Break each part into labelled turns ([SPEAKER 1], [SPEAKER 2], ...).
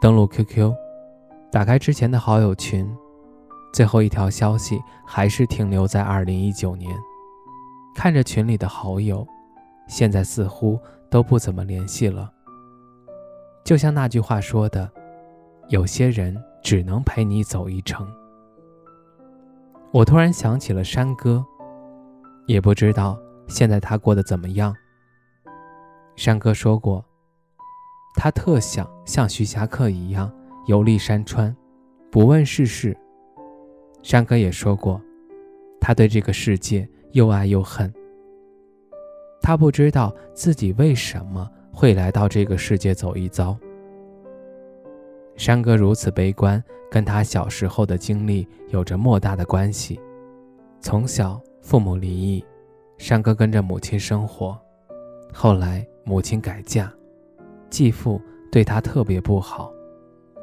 [SPEAKER 1] 登录 QQ，打开之前的好友群，最后一条消息还是停留在2019年。看着群里的好友，现在似乎都不怎么联系了。就像那句话说的：“有些人只能陪你走一程。”我突然想起了山哥，也不知道现在他过得怎么样。山哥说过。他特想像徐霞客一样游历山川，不问世事。山哥也说过，他对这个世界又爱又恨。他不知道自己为什么会来到这个世界走一遭。山哥如此悲观，跟他小时候的经历有着莫大的关系。从小父母离异，山哥跟着母亲生活，后来母亲改嫁。继父对他特别不好，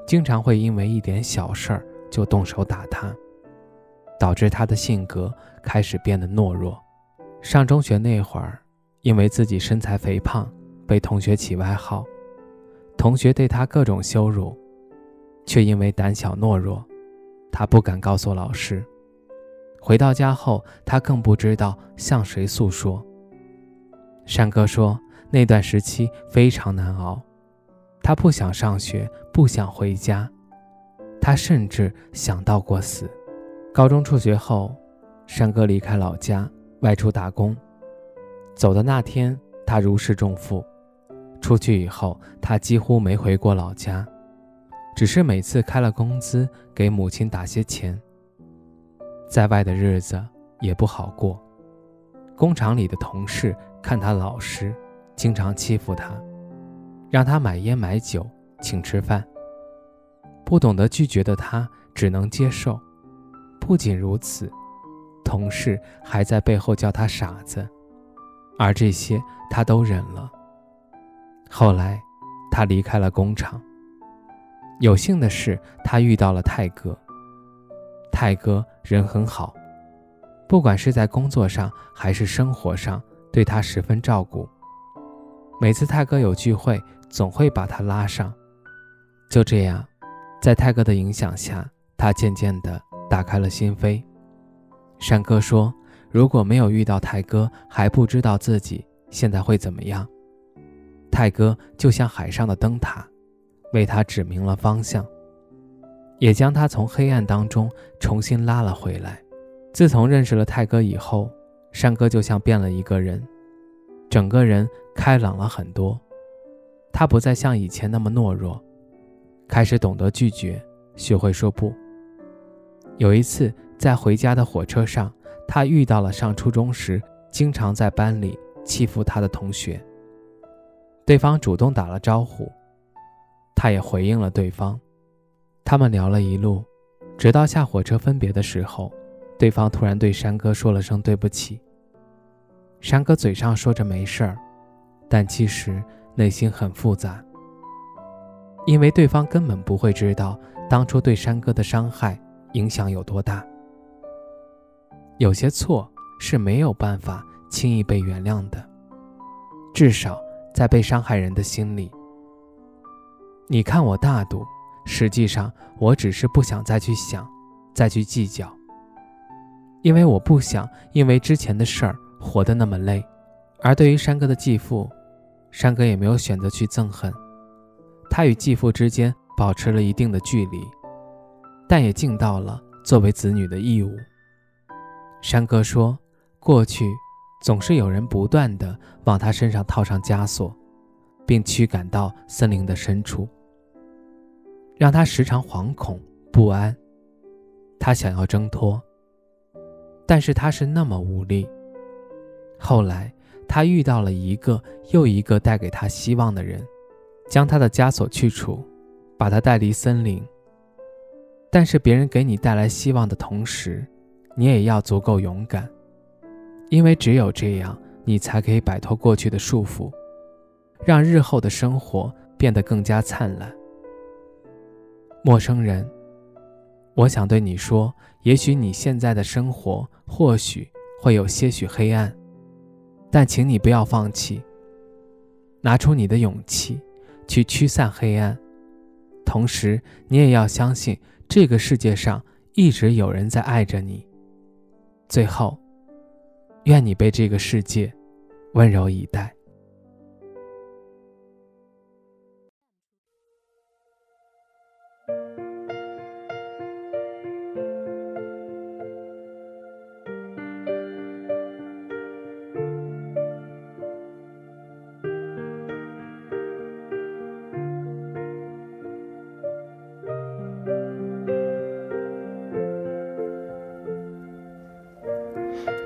[SPEAKER 1] 经常会因为一点小事儿就动手打他，导致他的性格开始变得懦弱。上中学那会儿，因为自己身材肥胖，被同学起外号，同学对他各种羞辱，却因为胆小懦弱，他不敢告诉老师。回到家后，他更不知道向谁诉说。山哥说。那段时期非常难熬，他不想上学，不想回家，他甚至想到过死。高中辍学后，山哥离开老家，外出打工。走的那天，他如释重负。出去以后，他几乎没回过老家，只是每次开了工资给母亲打些钱。在外的日子也不好过，工厂里的同事看他老实。经常欺负他，让他买烟买酒，请吃饭。不懂得拒绝的他只能接受。不仅如此，同事还在背后叫他傻子，而这些他都忍了。后来，他离开了工厂。有幸的是，他遇到了泰哥。泰哥人很好，不管是在工作上还是生活上，对他十分照顾。每次泰哥有聚会，总会把他拉上。就这样，在泰哥的影响下，他渐渐地打开了心扉。山哥说：“如果没有遇到泰哥，还不知道自己现在会怎么样。泰哥就像海上的灯塔，为他指明了方向，也将他从黑暗当中重新拉了回来。自从认识了泰哥以后，山哥就像变了一个人。”整个人开朗了很多，他不再像以前那么懦弱，开始懂得拒绝，学会说不。有一次在回家的火车上，他遇到了上初中时经常在班里欺负他的同学。对方主动打了招呼，他也回应了对方。他们聊了一路，直到下火车分别的时候，对方突然对山哥说了声对不起。山哥嘴上说着没事儿，但其实内心很复杂，因为对方根本不会知道当初对山哥的伤害影响有多大。有些错是没有办法轻易被原谅的，至少在被伤害人的心里。你看我大度，实际上我只是不想再去想，再去计较，因为我不想因为之前的事儿。活得那么累，而对于山哥的继父，山哥也没有选择去憎恨，他与继父之间保持了一定的距离，但也尽到了作为子女的义务。山哥说，过去总是有人不断的往他身上套上枷锁，并驱赶到森林的深处，让他时常惶恐不安。他想要挣脱，但是他是那么无力。后来，他遇到了一个又一个带给他希望的人，将他的枷锁去除，把他带离森林。但是别人给你带来希望的同时，你也要足够勇敢，因为只有这样，你才可以摆脱过去的束缚，让日后的生活变得更加灿烂。陌生人，我想对你说，也许你现在的生活或许会有些许黑暗，但请你不要放弃，拿出你的勇气去驱散黑暗，同时你也要相信。这个世界上一直有人在爱着你。最后，愿你被这个世界温柔以待。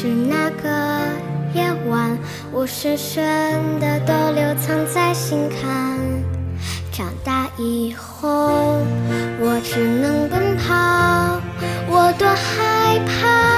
[SPEAKER 2] 是那个夜晚，我深深的都留藏在心坎。长大以后，我只能奔跑，我多害怕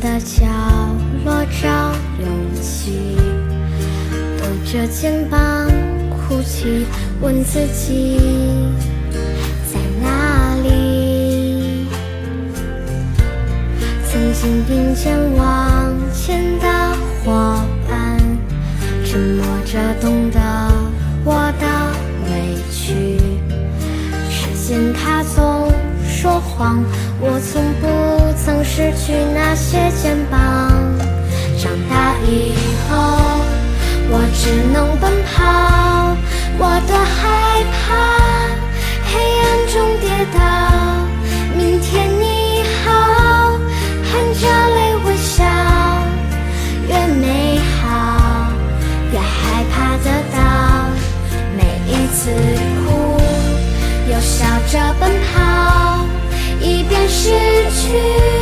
[SPEAKER 2] 的角落找勇气，抖着肩膀哭泣，问自己在哪里。曾经并肩往前的伙伴，沉默着懂得说谎，我从不曾失去那些肩膀。长大以后，我只能奔跑，我多害怕黑暗中跌倒。明天你好，含着泪微笑，越美好越害怕得到，每一次哭，又。笑着奔跑，失去，